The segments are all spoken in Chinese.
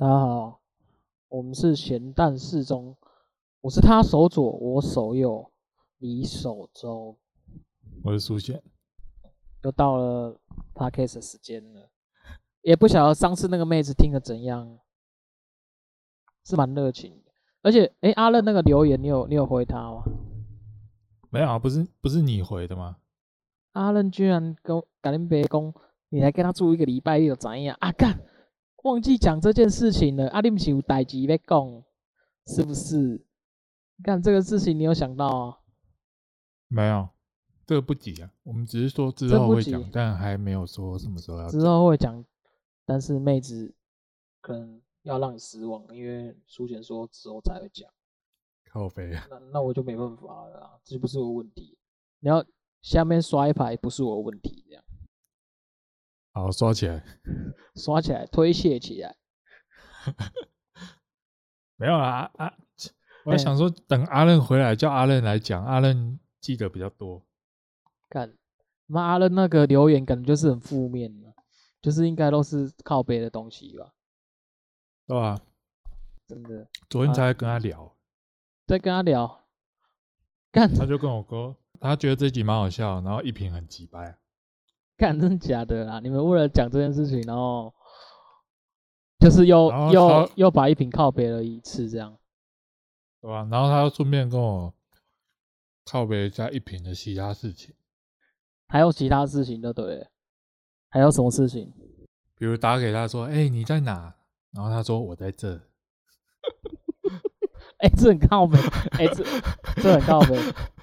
大家好，我们是咸蛋适中，我是他手左，我手右，你手中。我是苏贤，又到了 podcast 的时间了，也不晓得上次那个妹子听得怎样，是蛮热情的，而且，哎、欸，阿乐那个留言，你有你有回他吗？没有啊，不是不是你回的吗？阿乐居然跟跟恁爸讲，你还跟他住一个礼拜，你就怎样啊？干！忘记讲这件事情了，阿你不是有代志要讲，是不是？干这个事情，你有想到啊？没有，这个不急啊。我们只是说之后会讲，但还没有说什么时候要。之后会讲，但是妹子可能要让你失望，因为苏贤说之后才会讲。靠北啊。那那我就没办法了啦，这不是我问题。你要下面刷一排，不是我问题。好，刷起来，刷起来，推卸起来。没有啦啊！我还想说，等阿任回来，叫阿任来讲。阿任记得比较多。看，妈，阿任那个留言感觉就是很负面的，就是应该都是靠背的东西吧？对吧？真的。昨天才跟他聊，在跟他聊。干，他就跟我哥，他觉得这集蛮好笑，然后一瓶很机掰。干，真的假的啦？你们为了讲这件事情，然后就是又又又把一瓶靠别了一次，这样，对吧？然后他又顺便跟我靠别加一瓶的其他事情，还有其他事情就对了，还有什么事情？比如打给他说：“哎、欸，你在哪？”然后他说：“我在这。”哎、欸，这很靠北，哎、欸，这这很靠北，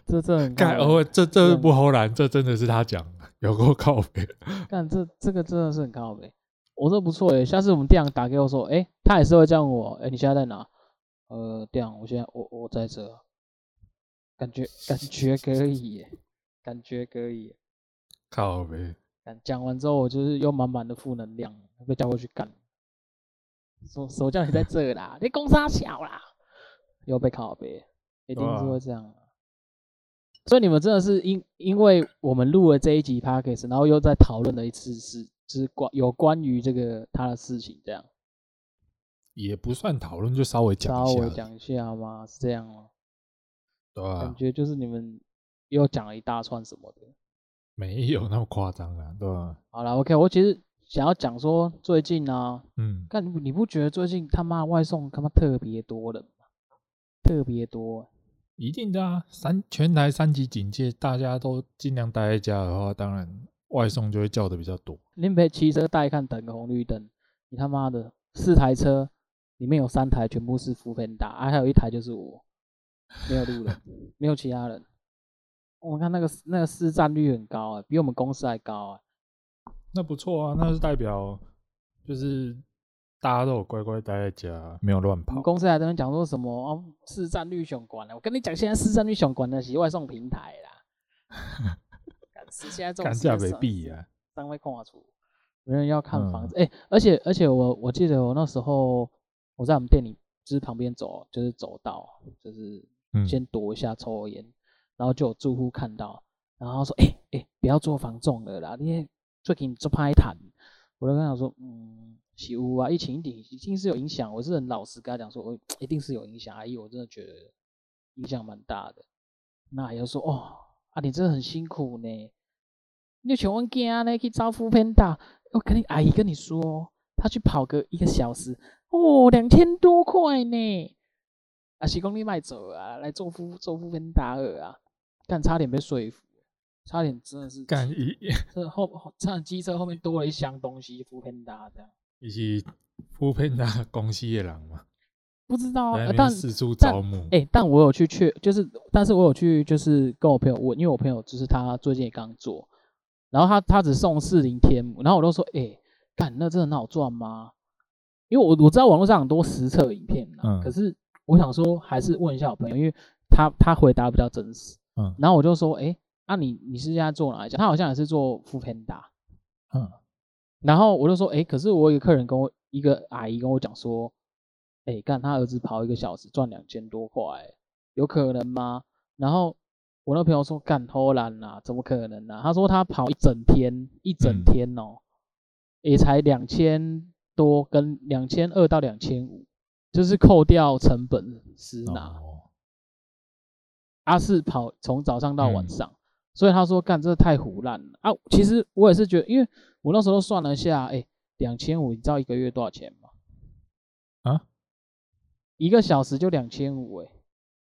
这这很靠北。哦，这这不齁然，这真的是他讲的。有够靠背，干这这个真的是很靠背。我说不错诶，下次我们店长打给我说，诶、欸，他也是会这样问我，诶、欸，你现在在哪？呃，店长，我现在我我在这，感觉感觉可以耶，感觉可以。靠呗。讲完之后，我就是又满满的负能量，被叫过去干。说说叫你在这啦，你公杀小啦，又被靠北，一定是会这样。所以你们真的是因因为我们录了这一集 podcast，然后又在讨论了一次事，就是关有关于这个他的事情，这样也不算讨论，就稍微讲一下，稍微讲一下吗？是这样吗？对啊，感觉就是你们又讲了一大串什么的，没有那么夸张啊，对吧？好了，OK，我其实想要讲说最近呢、啊，嗯，但你不觉得最近他妈外送他妈特别多的吗？特别多。一定的啊，三全台三级警戒，大家都尽量待在家的话，当然外送就会叫的比较多。你别骑车带看等个红绿灯，你他妈的四台车里面有三台全部是 foodpanda，啊，还有一台就是我，没有路人，没有其他人。我看那个那个市占率很高啊，比我们公司还高啊。那不错啊，那是代表就是。大家都有乖乖待在家，没有乱跑。公司还在那讲说什么哦，市占率相关了。我跟你讲，现在市占率相关的是外送平台啦。现在这种价没必啊，单位看出没人要看房子。哎、嗯欸，而且而且我我记得我那时候我在我们店里就是旁边走，就是走道，就是先躲一下抽烟、嗯，然后就有住户看到，然后说：“哎、欸、哎、欸，不要做房仲了啦，你最近做拍谈。”我就跟他说：“嗯。”起雾啊，疫情一定一定是有影响。我是很老实跟他讲说，我一定是有影响。阿姨，我真的觉得影响蛮大的。那阿姨说，哦，啊，你真的很辛苦呢。你请问囝呢去招呼偏大？我跟你阿姨跟你说，他去跑个一个小时，哦，两千多块呢。啊，是公里卖走啊，来做夫做夫偏大尔啊，但差点被说服，差点真的是干一，这后后这机车后面多了一箱东西，夫偏大这样。你是扶贫的公司的人吗？不知道四处招募。哎、欸，但我有去确，就是，但是我有去，就是跟我朋友问，因为我朋友就是他最近也刚做，然后他他只送四零天母，然后我都说，哎、欸，干，那真的很好赚吗？因为我我知道网络上很多实测影片，嗯，可是我想说还是问一下我朋友，因为他他回答比较真实，嗯，然后我就说，哎、欸，那、啊、你你是现在做哪一家？他好像也是做 foodpanda，嗯。然后我就说，哎，可是我有客人跟我一个阿姨跟我讲说，哎，干他儿子跑一个小时赚两千多块，有可能吗？然后我那朋友说，干偷懒啦，怎么可能呢、啊？他说他跑一整天，一整天哦，嗯、也才两千多跟两千二到两千五，就是扣掉成本实拿。哦、阿是跑从早上到晚上，嗯、所以他说干这太胡烂了啊！其实我也是觉得，因为我那时候算了一下，哎，两千五，你知道一个月多少钱吗？啊？一个小时就两千五，哎。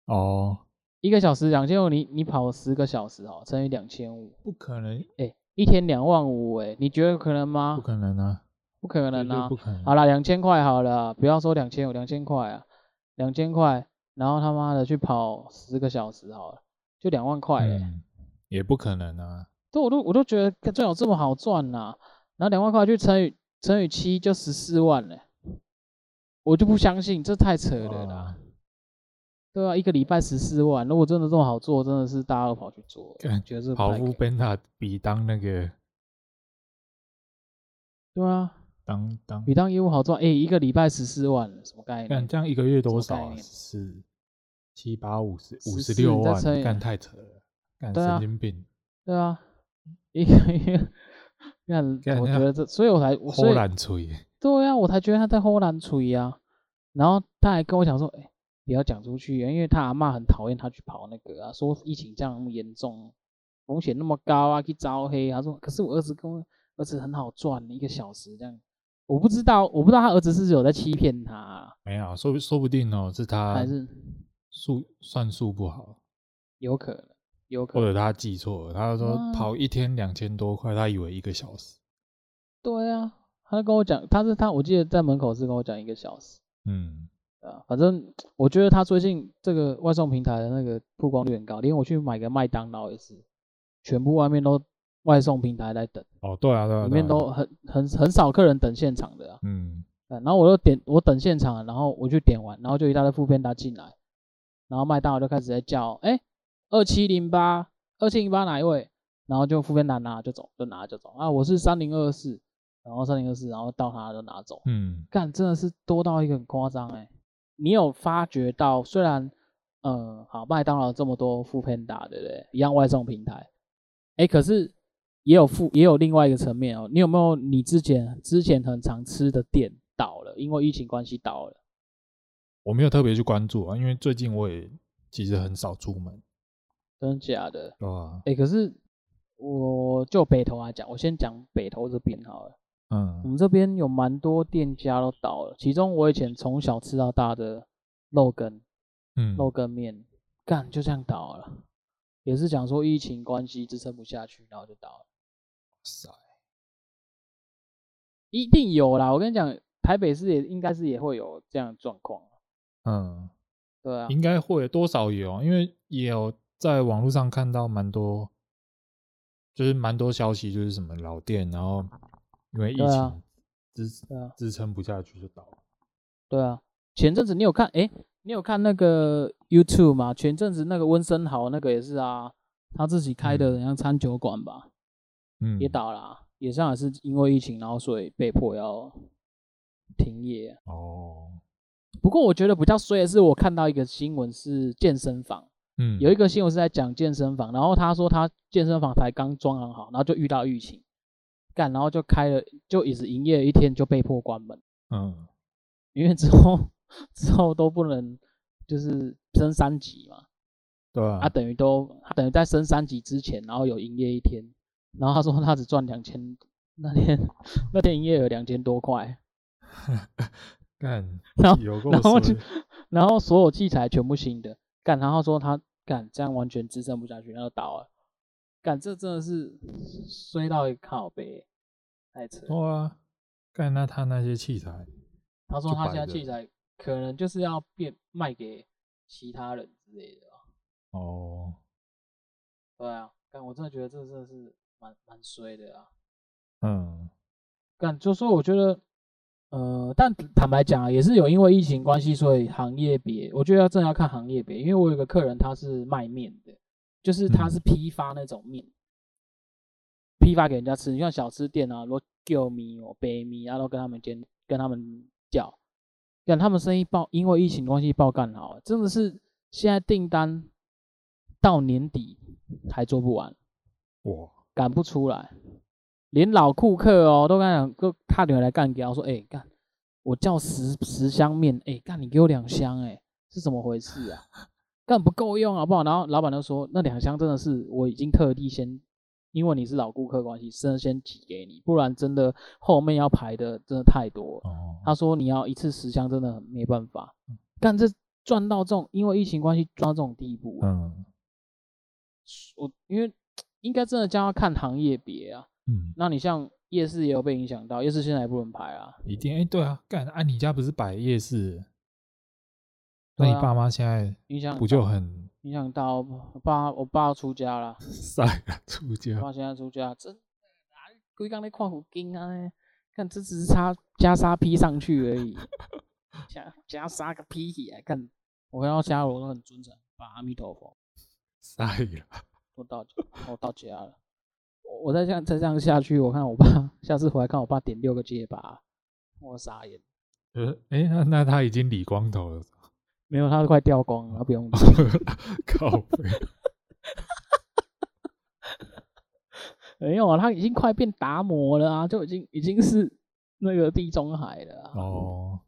哦。一个小时两千五，你你跑十个小时哦，乘以两千五，不可能，哎，一天两万五，哎，你觉得可能吗？不可能啊，不可能啊，不可能。好了，两千块好了，不要说两千五，两千块啊，两千块，然后他妈的去跑十个小时好了，就两万块，嗯，也不可能啊。对，我都我都觉得最好这么好赚呐，啊，然后两万块去乘以乘以七就十四万了，我就不相信，这太扯了啦。对啊，一个礼拜十四万，如果真的这么好做，真的是大家都跑去做，感觉得是跑 foodpanda 比当那个，对啊，当当比当业务好赚，哎，一个礼拜十四万，什么概念？这样一个月多少？是七八五十五十六万，干太扯了，干神经病。对啊，一个月，干，我觉得这，所以我才忽然吹。对啊，我才觉得他在豁然吹啊，然后他还跟我讲说，哎。不要讲出去，因为他阿妈很讨厌他去跑那个啊，说疫情这样那么严重，风险那么高啊，去招黑。他说，可是我儿子跟我儿子很好赚，一个小时这样。我不知道，我不知道他儿子是不是有在欺骗他啊。没有，说说不定哦，是他还是数算数不好，有可能，有可能，或者他记错了。他说跑一天两千多块，他以为一个小时。对啊，他跟我讲，他是他，我记得在门口是跟我讲一个小时。嗯。啊，反正我觉得他最近这个外送平台的那个曝光率很高，连我去买个麦当劳也是，全部外面都外送平台在等。哦，对啊，对啊，里面都很很很少客人等现场的啊。嗯。然后我又点，我等现场，然后我就点完，然后就一大堆 foodpanda 进来，然后麦当劳就开始在叫，哎，二七零八，二七零八哪一位？然后就 foodpanda 拿就走，就拿就走啊，我是三零二四，然后三零二四，然后到他就拿走。嗯。干，真的是多到一个很夸张哎。你有发觉到，虽然，呃，好，麦当劳这么多 foodpanda，对不对？一样外送平台，哎，可是也有副，也有另外一个层面哦。你有没有你之前之前很常吃的店倒了，因为疫情关系倒了？我没有特别去关注啊，因为最近我也其实很少出门。真的假的？啊。哎，可是我就北投来讲，我先讲北投这边好了。嗯，我们这边有蛮多店家都倒了，其中我以前从小吃到大的肉羹，嗯，肉羹面，干就这样倒了，也是讲说疫情关系支撑不下去，然后就倒了。塞，一定有啦！我跟你讲，台北市也应该是也会有这样的状况。嗯，对啊，应该会多少有，因为也有在网络上看到蛮多，就是蛮多消息，就是什么老店，然后。因为疫情支支撑不下去就倒了。对啊，前阵子你有看哎，你有看那个 YouTube 吗？前阵子那个温森豪那个也是啊，他自己开的像餐酒馆吧，嗯，也倒了啊，也像也是因为疫情，然后所以被迫要停业。哦，不过我觉得比较衰的是，我看到一个新闻是健身房，嗯，有一个新闻是在讲健身房，然后他说他健身房才刚装潢好，然后就遇到疫情。干，然后就开了，就一直营业一天就被迫关门。嗯，因为之后之后都不能就是升三级嘛。对啊。他等于都他等于在升三级之前，然后有营业一天，然后他说他只赚两千，那天那天营业有两千多块。干，然后然后就 然后所有器材全部新的，干，然后说他干这样完全支撑不下去，然后倒了。干，这真的是衰到一个靠背，太扯。对啊，干，那他那些器材，他说他现在器材可能就是要变卖给其他人之类的。哦，对啊，干，我真的觉得这真的是蛮蛮衰的啊。嗯，干，就说我觉得，呃，但坦白讲啊，也是有因为疫情关系，所以行业别，我觉得要真的要看行业别，因为我有个客人他是卖面的。就是他是批发那种面，嗯、批发给人家吃。你像小吃店啊，罗叫米哦、白米，然后跟他们煎，跟他们叫，让他们生意爆，因为疫情关系爆干好，真的是现在订单到年底还做不完，哇，赶不出来，连老顾客哦都跟他讲，都他女儿来干掉，我说哎干，我叫十十箱面，哎，干你给我两箱，哎，是怎么回事啊？干不够用好不好？然后老板就说，那两箱真的是我已经特地先，因为你是老顾客关系，真的先挤给你，不然真的后面要排的真的太多。哦、他说你要一次十箱，真的没办法。干这赚到这种，因为疫情关系赚到这种地步。嗯，我因为应该真的将要看行业别啊。嗯，那你像夜市也有被影响到，夜市现在也不能排啊。一定哎、欸，对啊，干啊，你家不是摆夜市？那你爸妈现在影响不就很影响到？我爸我爸要出家了，晒了出家。我爸现在出家，真规刚那矿虎金啊，看这只是差袈裟披上去而已，加袈裟个披起来！看我看到家我都很尊称，把阿弥陀佛。晒了，我到家，我到家了。我再这样再这样下去，我看我爸下次回来看我爸点六个结巴，我傻眼。呃，哎、欸，那那他已经理光头了。没有，他都快掉光了，他不用 靠北。没有啊，他已经快变达摩了啊，就已经已经是那个地中海了啊。哦，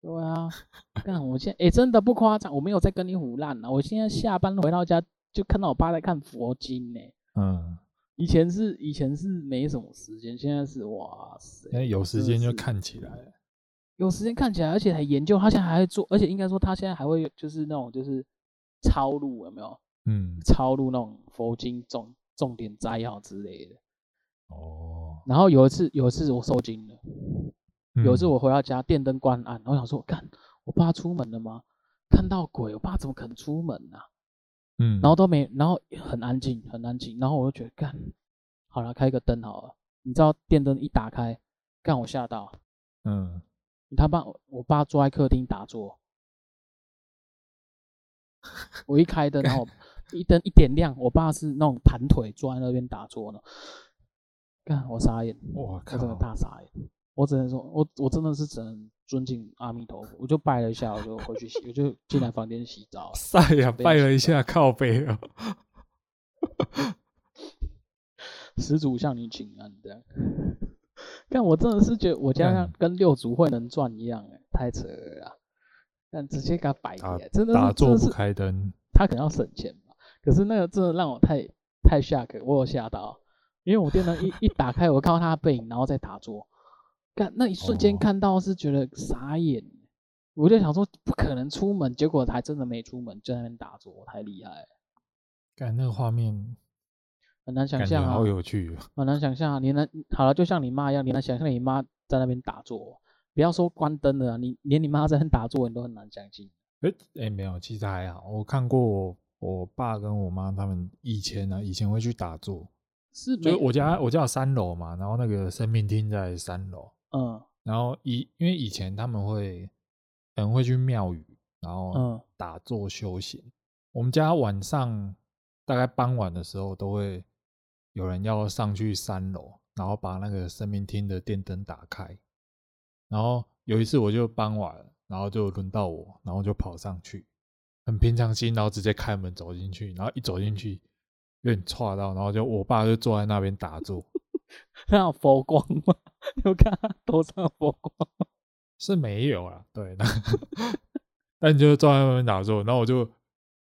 对啊，看我现在，哎、欸，真的不夸张，我没有在跟你胡烂啊。我现在下班回到家，就看到我爸在看佛经呢。嗯，以前是以前是没什么时间，现在是哇塞，现在有时间就看起来。有时间看起来，而且还研究，他现在还会做，而且应该说他现在还会就是那种就是抄录有没有？嗯，抄录那种佛经重重点摘要之类的。哦。然后有一次，有一次我受惊了，有一次我回到家，电灯关暗，然后我想说，干，我爸出门了吗？看到鬼，我爸怎么可能出门啊？嗯。然后都没，然后很安静，很安静，然后我就觉得，干，好了，开个灯好了。你知道电灯一打开，干我吓到。嗯。他爸，我爸坐在客厅打坐。我一开灯，然后 一灯一点亮，我爸是那种盘腿坐在那边打坐呢。干，我傻眼，我靠，真的大傻眼。我只能说，我我真的是只能尊敬阿弥陀佛。我就拜了一下，我就回去洗，我就进来房间洗澡。晒呀，拜了一下，靠北啊。施主向你请安，这样。但我真的是觉得我家像跟六祖慧能传一样，哎，太扯了。但直接给他摆开，真的是打坐不开灯，他可能要省钱吧。可是那个真的让我太太吓客，我有吓到，因为我电灯一一打开，我看到他的背影，然后再打坐，干那一瞬间看到是觉得傻眼，我就想说不可能出门，结果还真的没出门，就在那边打坐，太厉害了。干那个画面。很难想象啊，好有趣，很难想象啊，你能好了，就像你妈一样，你能想象你妈在那边打坐，不要说关灯了，你连你妈在那打坐，你都很难相信。哎、欸欸、没有，其实还好，我看过我，我爸跟我妈他们以前呢、啊，以前会去打坐，是，就我家我家有三楼嘛，然后那个生命厅在三楼，嗯，然后以因为以前他们会可能会去庙宇，然后打坐修行，嗯、我们家晚上大概傍晚的时候都会。有人要上去三楼，然后把那个生命厅的电灯打开。然后有一次我就傍晚，然后就轮到我，然后就跑上去，很平常心，然后直接开门走进去，然后一走进去有点岔到，然后就我爸就坐在那边打坐。他有佛光吗？有看他头上有佛光吗？是没有啊，对。但你就坐在外面打坐，然后我就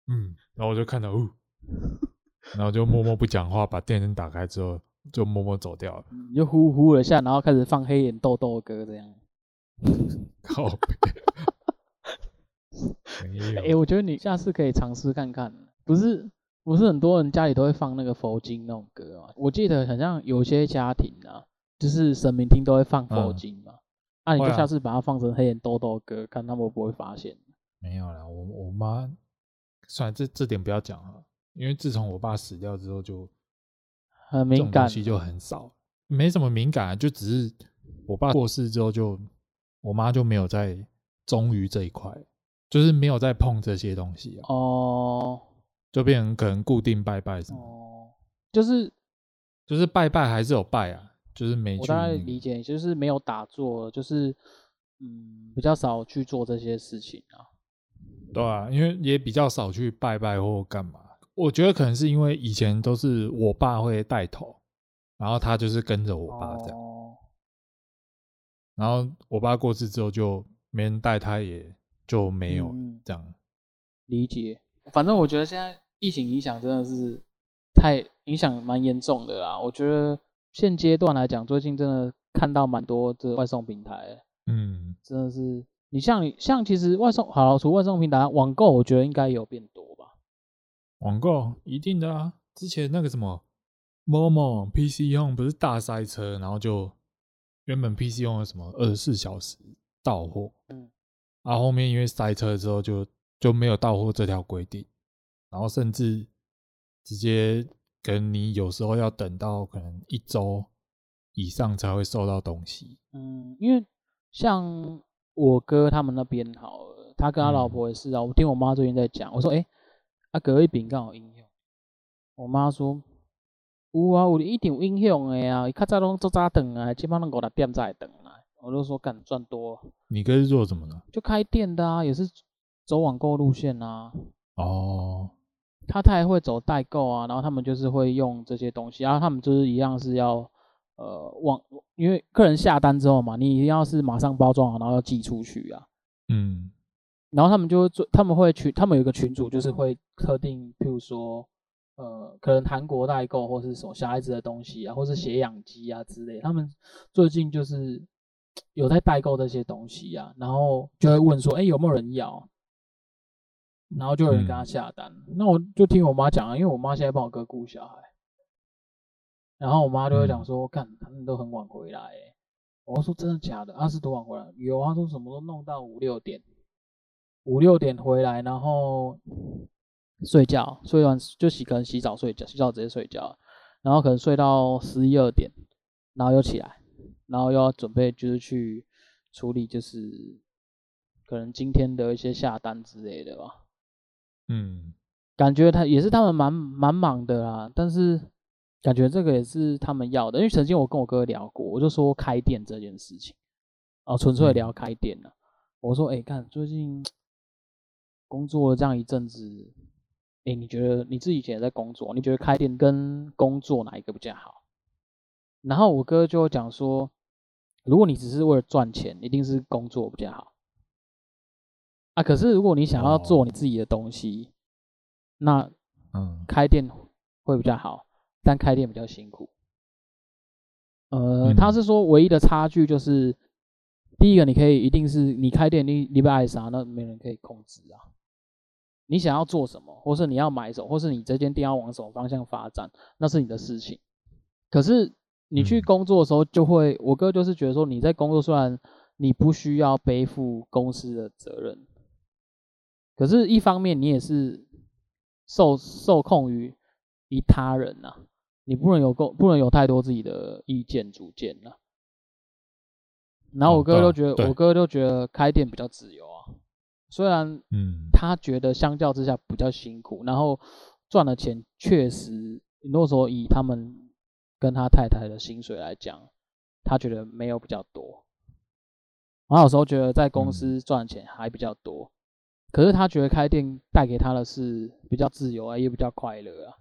嗯，然后我就看到，哦。然后就默默不讲话，把电灯打开之后，就默默走掉了。就呼呼了下，然后开始放黑眼豆豆歌这样。靠北！哎、欸，我觉得你下次可以尝试看看。不是，不是很多人家里都会放那个佛经那种歌啊。我记得好像有些家庭啊，就是神明厅都会放佛经嘛。那、嗯啊、你就下次把它放成黑眼豆豆歌，看他们会不会发现。没有啦，我我妈，算了，这这点不要讲了。因为自从我爸死掉之后，就很敏感，东西就很少，没什么敏感，就只是我爸过世之后，就我妈就没有在忠于这一块，就是没有在碰这些东西哦，就变成可能固定拜拜什么，哦，就是就是拜拜还是有拜啊，就是没去。我大概理解，就是没有打坐，就是嗯，比较少去做这些事情啊。对啊，因为也比较少去拜拜或干嘛。我觉得可能是因为以前都是我爸会带头，然后他就是跟着我爸这样，然后我爸过世之后就没人带，他也就没有这样。嗯、理解，反正我觉得现在疫情影响真的是太影响蛮严重的啦。我觉得现阶段来讲，最近真的看到蛮多这外送平台，嗯，真的是你像你像其实外送好了，除外送平台，网购我觉得应该有变多吧。网购一定的啊，之前那个什么。Momo PC Home 不是大塞车，然后就原本 PC Home 什么二十四小时到货，嗯，啊后后面因为塞车之后就就没有到货这条规定，然后甚至直接跟你有时候要等到可能一周以上才会收到东西，嗯，因为像我哥他们那边好了，他跟他老婆也是啊，嗯、我听我妈最近在讲，我说哎，啊隔壁饼刚好应用，我妈说。有啊，有一定有影响的啊！伊较早拢做早顿啊，基本上五六点才顿来。我就说干赚多。你哥是做什么的？就开店的啊，也是走网购路线啊。哦。他他还会走代购啊，然后他们就是会用这些东西，然后他们就是一样是要呃网，因为客人下单之后嘛，你一定要是马上包装好，然后要寄出去啊。嗯。然后他们就会做，他们会群，他们有一个群组，就是会特定，譬如说。呃，可能韩国代购或是什么小孩子的东西啊，或是血氧机啊之类，他们最近就是 有在代购这些东西啊，然后就会问说，哎、欸，有没有人要？然后就有人跟他下单。嗯、那我就听我妈讲啊，因为我妈现在帮我哥顾小孩，然后我妈就会讲说，看、嗯、他们都很晚回来、欸。我说真的假的？啊，是多晚回来？有啊，说什么都弄到五六点，五六点回来，然后。睡觉，睡完就洗，可能洗澡睡觉，洗澡直接睡觉，然后可能睡到十一二点，然后又起来，然后又要准备就是去处理，就是可能今天的一些下单之类的吧。嗯，感觉他也是他们蛮蛮忙的啦，但是感觉这个也是他们要的，因为曾经我跟我哥聊过，我就说开店这件事情，哦，纯粹聊开店了。嗯、我说，哎、欸，看最近工作了这样一阵子。哎、欸，你觉得你自己以前在工作，你觉得开店跟工作哪一个比较好？然后我哥就讲说，如果你只是为了赚钱，一定是工作比较好。啊，可是如果你想要做你自己的东西，哦、那嗯，开店会比较好，但开店比较辛苦。呃，嗯、他是说唯一的差距就是，第一个你可以一定是你开店你你不爱啥，那没人可以控制啊。你想要做什么，或是你要买什么，或是你这间店要往什么方向发展，那是你的事情。可是你去工作的时候，就会，我哥就是觉得说，你在工作虽然你不需要背负公司的责任，可是一方面你也是受受控于于他人呐，你不能有够不能有太多自己的意见主见呐。然后我哥就觉得，我哥就觉得开店比较自由啊。虽然，嗯，他觉得相较之下比较辛苦，嗯、然后赚的钱确实，如果说以他们跟他太太的薪水来讲，他觉得没有比较多。然后有时候觉得在公司赚钱还比较多，嗯、可是他觉得开店带给他的是比较自由啊，也比较快乐啊。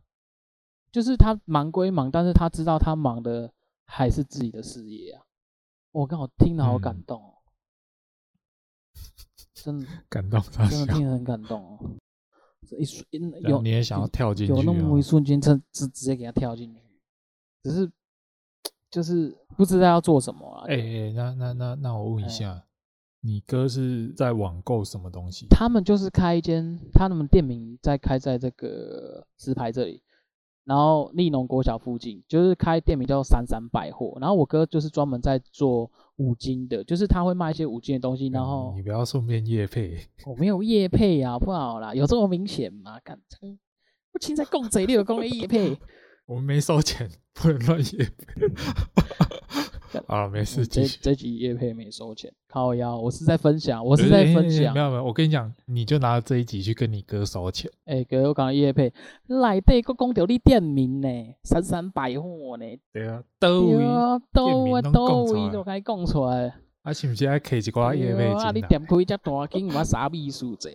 就是他忙归忙，但是他知道他忙的还是自己的事业啊。我刚好听了好感动哦。嗯真的 感动，真的听得很感动哦。这一瞬有你也想要跳进去，有那么一瞬间，直直直接给他跳进去，只是就是不知道要做什么啊。哎哎，那那那那我问一下，你哥是在网购什么东西？他们就是开一间，他们店名在开在这个石牌这里。然后立农国小附近就是开店名叫三三百货，然后我哥就是专门在做五金的，就是他会卖一些五金的东西。然后你不要顺便夜配，我没有夜配啊，不好啦，有这么明显吗？敢不亲在共贼六公的夜配，我们没收钱，不能乱夜配。啊，没事。这这集叶配没收钱，靠腰，我是在分享，我是在分享。没有没有，我跟你讲，你就拿这一集去跟你哥收钱。哎，哥，我讲叶配，来对个讲到你店名呢，三三百货呢。对啊，都位都位都位都该讲出来。啊，是不是爱开一寡叶配？啊，你店开这大间，我啥秘书者？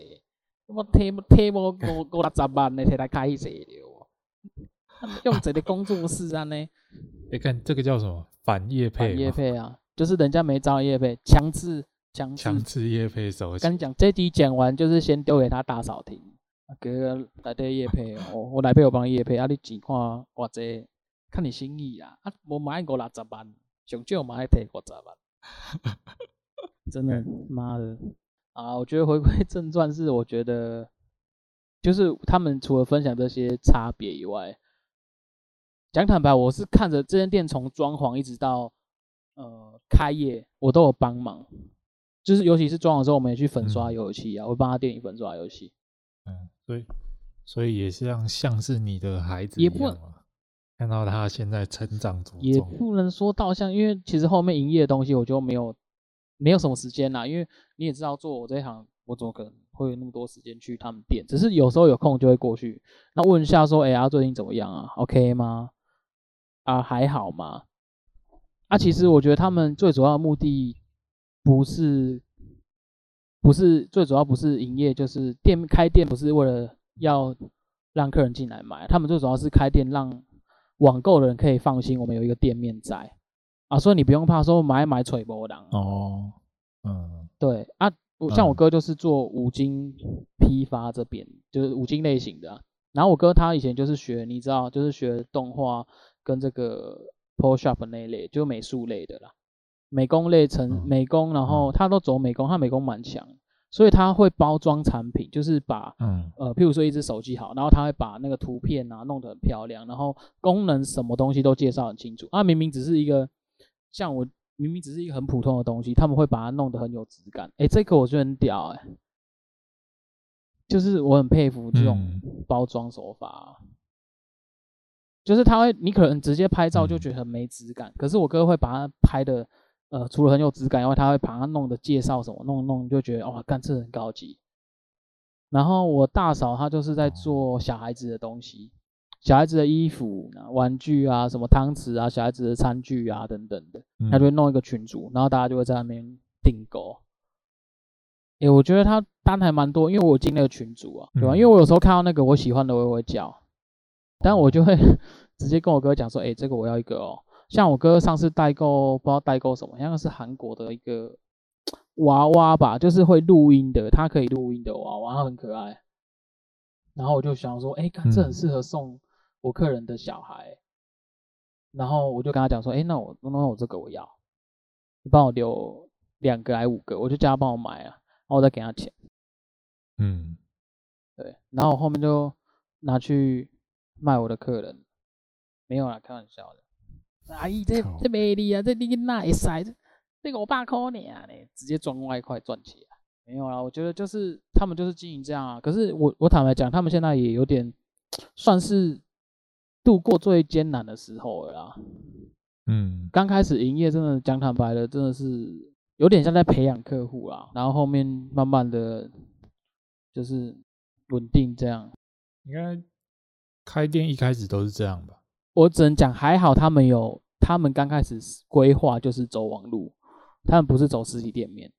我提提无五五六十万呢，提来开一了。用这个工作室啊呢？你看这个叫什么？反叶配，业配啊！就是人家没招叶配，强制强制强制业配手。跟你讲，这集讲完就是先丢给他大嫂听，哥来对叶配我，我来配我帮叶配，啊你钱看偌济，看你心意啊，啊我买五六十万，上少买提五十万，真的妈的啊！我觉得回归正传是，我觉得就是他们除了分享这些差别以外。讲坦白，我是看着这间店从装潢一直到呃开业，我都有帮忙。就是尤其是装潢之后，我们也去粉刷油漆啊，嗯、我帮他店里粉刷油漆。嗯，所以所以也是像像是你的孩子一样，也不看到他现在成长中，也不能说到像，因为其实后面营业的东西我就没有没有什么时间啦。因为你也知道，做我这一行，我怎么可能会有那么多时间去他们店？只是有时候有空就会过去，那问一下说，哎、欸、呀，最近怎么样啊？OK 吗？啊，还好吗？啊，其实我觉得他们最主要的目的不是，不是最主要不是营业，就是店开店不是为了要让客人进来买，他们最主要是开店让网购的人可以放心，我们有一个店面在啊，所以你不用怕说买一买吹波浪哦，嗯，对啊，像我哥就是做五金批发这边，就是五金类型的，然后我哥他以前就是学，你知道，就是学动画。跟这个 Photoshop 那一类，就美术类的啦，美工类成美工，然后他都走美工，他美工蛮强，所以他会包装产品，就是把，嗯，呃，譬如说一只手机好，然后他会把那个图片啊弄得很漂亮，然后功能什么东西都介绍很清楚。啊，明明只是一个，像我明明只是一个很普通的东西，他们会把它弄得很有质感。哎，这个我觉得很屌哎，就是我很佩服这种包装手法。就是他会，你可能直接拍照就觉得很没质感，嗯、可是我哥会把它拍的，呃，除了很有质感以外，他会把它弄的介绍什么弄弄，就觉得哇，干这很高级。然后我大嫂她就是在做小孩子的东西，小孩子的衣服、玩具啊，什么汤匙啊，小孩子的餐具啊等等的，他就会弄一个群组，然后大家就会在那边订购。诶，我觉得他单还蛮多，因为我进那个群组啊，对吧？因为我有时候看到那个我喜欢的，我也会叫。但我就会 直接跟我哥讲说，哎、欸，这个我要一个哦。像我哥上次代购，不知道代购什么，好像是韩国的一个 娃娃吧，就是会录音的，它可以录音的娃娃，它很可爱。然后我就想说，哎、欸，看这很适合送我客人的小孩。然后我就跟他讲说，哎、欸，那我那我这个我要，你帮我留两个还五个，我就叫他帮我买啊，然后我再给他钱。嗯，对，然后我后面就拿去。卖我的客人没有啦，开玩笑的。阿姨，这这没力啊，这你那一塞，这个我爸抠你啊，你直接赚外快赚钱。没有啦，我觉得就是他们就是经营这样啊。可是我我坦白讲，他们现在也有点算是度过最艰难的时候了啦。嗯，刚开始营业真的讲坦白的，真的是有点像在培养客户啊，然后后面慢慢的就是稳定这样。应该。开店一开始都是这样吧？我只能讲还好，他们有他们刚开始规划就是走网路，他们不是走实体店面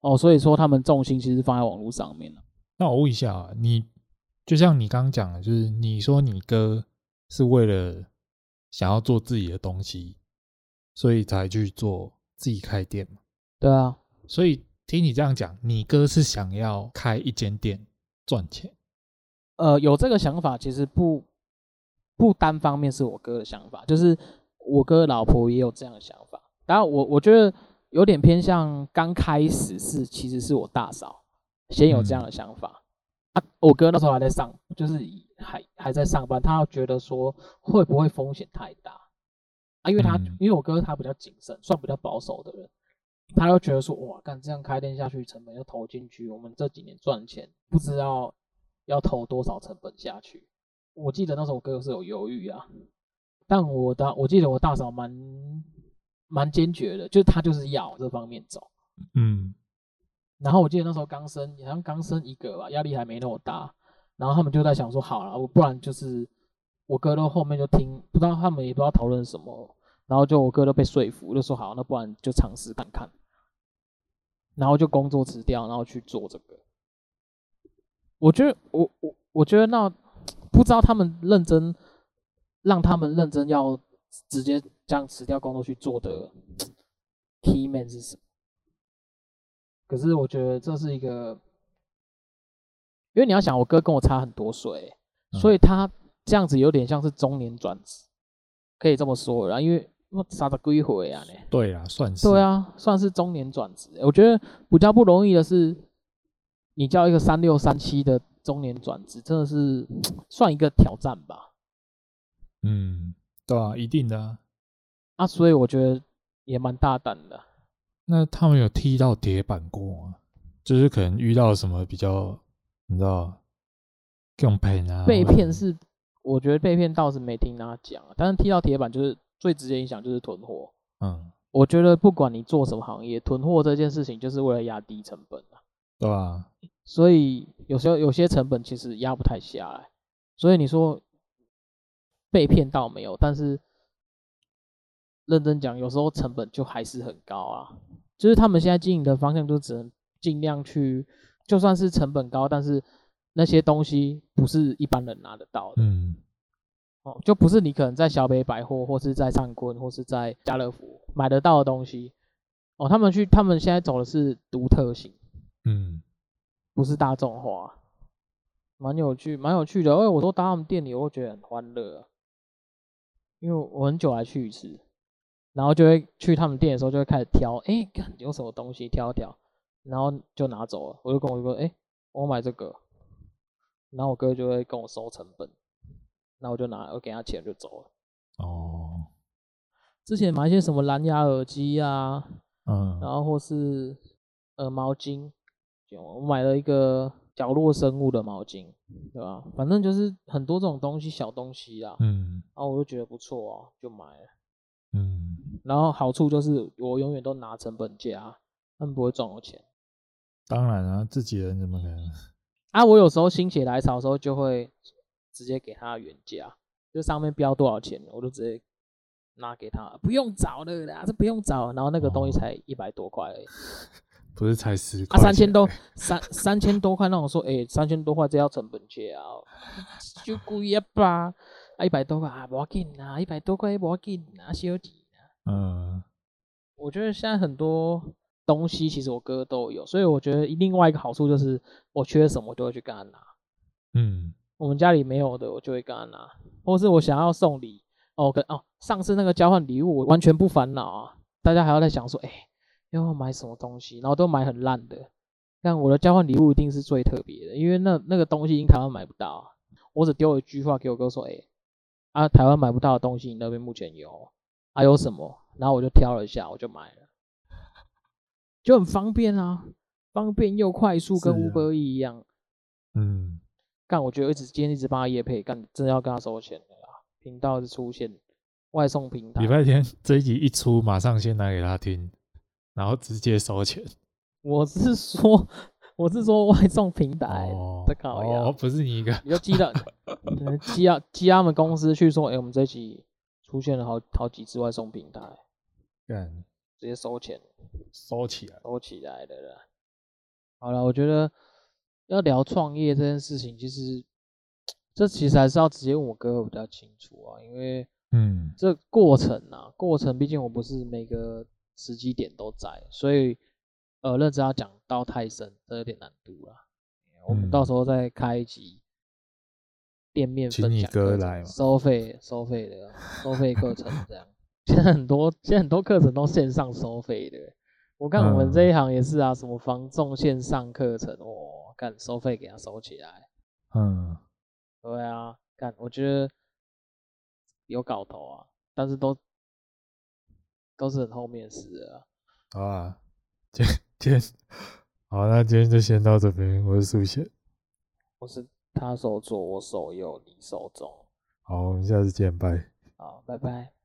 哦，所以说他们重心其实放在网络上面了。那我问一下啊，你就像你刚刚讲的，就是你说你哥是为了想要做自己的东西，所以才去做自己开店嘛？对啊，所以听你这样讲，你哥是想要开一间店赚钱。呃，有这个想法，其实不不单方面是我哥的想法，就是我哥老婆也有这样的想法。当然，我我觉得有点偏向刚开始是，其实是我大嫂先有这样的想法。嗯、啊，我哥那时候还在上，就是还还在上班，他觉得说会不会风险太大啊？因为他、嗯、因为我哥他比较谨慎，算比较保守的人，他又觉得说哇，干这样开店下去，成本又投进去，我们这几年赚钱不知道。要投多少成本下去？我记得那时候我哥是有犹豫啊，但我大我记得我大嫂蛮蛮坚决的，就是他就是要这方面走，嗯。然后我记得那时候刚生，好像刚生一个吧，压力还没那么大。然后他们就在想说，好了，我不然就是我哥都后面就听，不知道他们也不知道讨论什么，然后就我哥都被说服，就说好，那不然就尝试看看。然后就工作辞掉，然后去做这个。我觉得我我我觉得那不知道他们认真，让他们认真要直接这样辞掉工作去做的，key man 是什么。可是我觉得这是一个，因为你要想，我哥跟我差很多岁，所以他这样子有点像是中年转职，可以这么说然后。因为我差了几岁啊？呢？对啊，算是。对啊，算是中年转职。我觉得比较不容易的是，你叫一个三六三七的中年转职，真的是算一个挑战吧。嗯，对啊，一定的啊。啊，所以我觉得也蛮大胆的。那他们有踢到铁板过吗？就是可能遇到什么比较，你知道，更骗啊？被骗是，我觉得被骗倒是没听他讲，但是踢到铁板就是最直接影响就是囤货。嗯，我觉得不管你做什么行业，囤货这件事情就是为了压低成本啊。对啊。所以有时候有些成本其实压不太下来，所以你说被骗到没有，但是认真讲，有时候成本就还是很高啊。就是他们现在经营的方向，就只能尽量去，就算是成本高，但是那些东西不是一般人拿得到的。嗯，哦，就不是你可能在小北百货，或是在上坤，或是在家乐福买得到的东西。哦，他们去，他们现在走的是独特型，嗯，不是大众化，蛮有趣，蛮有趣的。因为，我都到他们店里，我会觉得很欢乐，因为我很久来去一次。然后就会去他们店的时候，就会开始挑，哎，看有什么东西挑一挑，然后就拿走了。我就跟我哥，哎，我买这个，然后我哥就会跟我收成本，然后我就拿，我给他钱就走了。哦，之前买一些什么蓝牙耳机啊，嗯，然后或是呃毛巾，我买了一个角落生物的毛巾，对吧？反正就是很多这种东西，小东西啊，嗯，然后我就觉得不错啊，就买了。嗯，然后好处就是我永远都拿成本价，他们不会赚我钱。当然啊，自己人怎么可能？啊，我有时候心血来潮的时候，就会直接给他原价，就上面标多少钱，我就直接拿给他，不用找了啦，这不用找。然后那个东西才一百多块而已，哦、不是才十块？啊，三千多，三三千多块，那我说，哎，三千多块这要成本价啊，就贵啊吧。啊一百多块啊，不要紧啊！一百多块不要紧啊，小钱啊。嗯，我觉得现在很多东西其实我哥都有，所以我觉得另外一个好处就是我缺什么我就会去跟他拿。嗯，我们家里没有的我就会跟他拿，或是我想要送礼哦，跟哦上次那个交换礼物我完全不烦恼啊，大家还要在想说，哎、欸，要不要买什么东西，然后都买很烂的。但我的交换礼物一定是最特别的，因为那那个东西因台湾买不到，我只丢了一句话给我哥说，哎、欸。啊，台湾买不到的东西，你那边目前有，还、啊、有什么？然后我就挑了一下，我就买了，就很方便啊，方便又快速，跟 Uber 一样。嗯，干，我觉得一直今天一直帮他夜配，干，真的要跟他收钱了啦。频道是出现外送平台，礼拜天这一集一出，马上先拿给他听，然后直接收钱。我是说。我是说外送平台的搞呀，哦，不是你一个，你就记到，记啊记他们公司去说，哎、欸，我们这期出现了好好几次外送平台，干，直接收钱，收起来，收起来的了。好了，我觉得要聊创业这件事情，其实这其实还是要直接问我哥会比较清楚啊，因为嗯，这过程啊，过程毕竟我不是每个时机点都在，所以。呃，认真要讲到太深，这有点难度了。我们到时候再开一集店面分享，收费收费的收费课程这样。现在很多现在很多课程都线上收费的，我看我们这一行也是啊，什么防重线上课程，哦，干收费给他收起来。嗯，对啊，干我觉得有搞头啊，但是都都是很后面事啊。好啊，今。天，好，那今天就先到这边。我是苏贤，我是他手左，我手右，你手中。好，我们下次见，拜。好，拜拜。